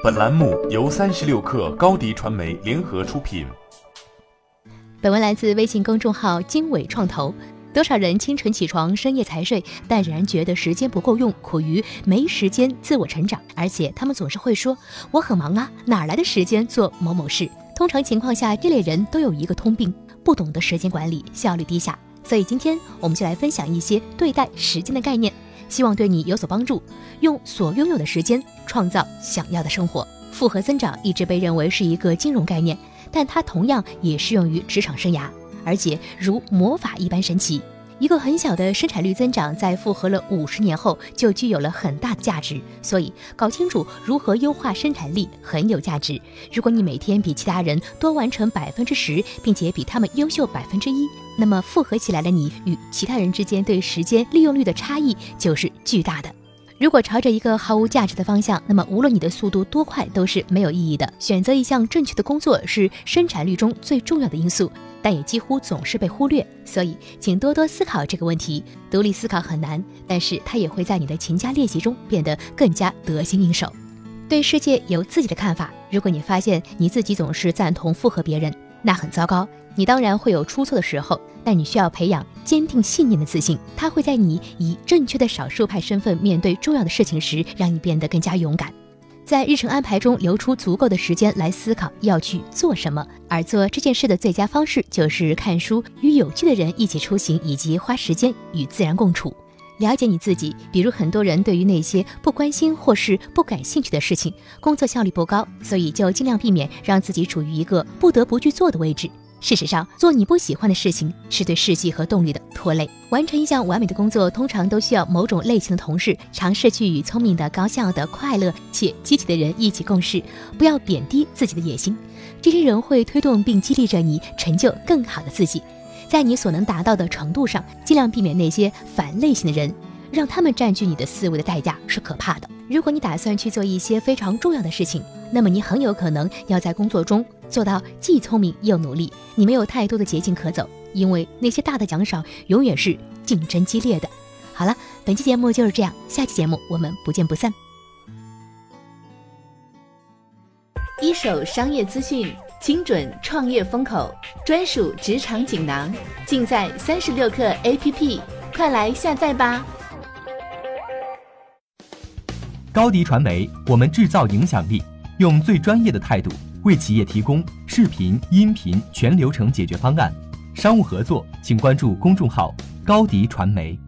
本栏目由三十六氪高低传媒联合出品。本文来自微信公众号“经纬创投”。多少人清晨起床，深夜才睡，但仍然觉得时间不够用，苦于没时间自我成长。而且他们总是会说：“我很忙啊，哪来的时间做某某事？”通常情况下，这类人都有一个通病，不懂得时间管理，效率低下。所以今天我们就来分享一些对待时间的概念，希望对你有所帮助。用所拥有的时间创造想要的生活。复合增长一直被认为是一个金融概念，但它同样也适用于职场生涯。而且如魔法一般神奇，一个很小的生产率增长，在复合了五十年后就具有了很大的价值。所以，搞清楚如何优化生产力很有价值。如果你每天比其他人多完成百分之十，并且比他们优秀百分之一，那么复合起来的你与其他人之间对时间利用率的差异就是巨大的。如果朝着一个毫无价值的方向，那么无论你的速度多快，都是没有意义的。选择一项正确的工作是生产率中最重要的因素，但也几乎总是被忽略。所以，请多多思考这个问题。独立思考很难，但是它也会在你的勤加练习中变得更加得心应手。对世界有自己的看法。如果你发现你自己总是赞同附和别人，那很糟糕。你当然会有出错的时候，但你需要培养坚定信念的自信。它会在你以正确的少数派身份面对重要的事情时，让你变得更加勇敢。在日程安排中留出足够的时间来思考要去做什么，而做这件事的最佳方式就是看书、与有趣的人一起出行，以及花时间与自然共处。了解你自己，比如很多人对于那些不关心或是不感兴趣的事情，工作效率不高，所以就尽量避免让自己处于一个不得不去做的位置。事实上，做你不喜欢的事情是对士气和动力的拖累。完成一项完美的工作，通常都需要某种类型的同事。尝试去与聪明的、高效的、快乐且积极的人一起共事，不要贬低自己的野心。这些人会推动并激励着你成就更好的自己。在你所能达到的程度上，尽量避免那些反类型的人，让他们占据你的思维的代价是可怕的。如果你打算去做一些非常重要的事情，那么你很有可能要在工作中做到既聪明又努力。你没有太多的捷径可走，因为那些大的奖赏永远是竞争激烈的。好了，本期节目就是这样，下期节目我们不见不散。一手商业资讯，精准创业风口，专属职场锦囊，尽在三十六课 APP，快来下载吧！高迪传媒，我们制造影响力。用最专业的态度为企业提供视频、音频全流程解决方案。商务合作，请关注公众号“高迪传媒”。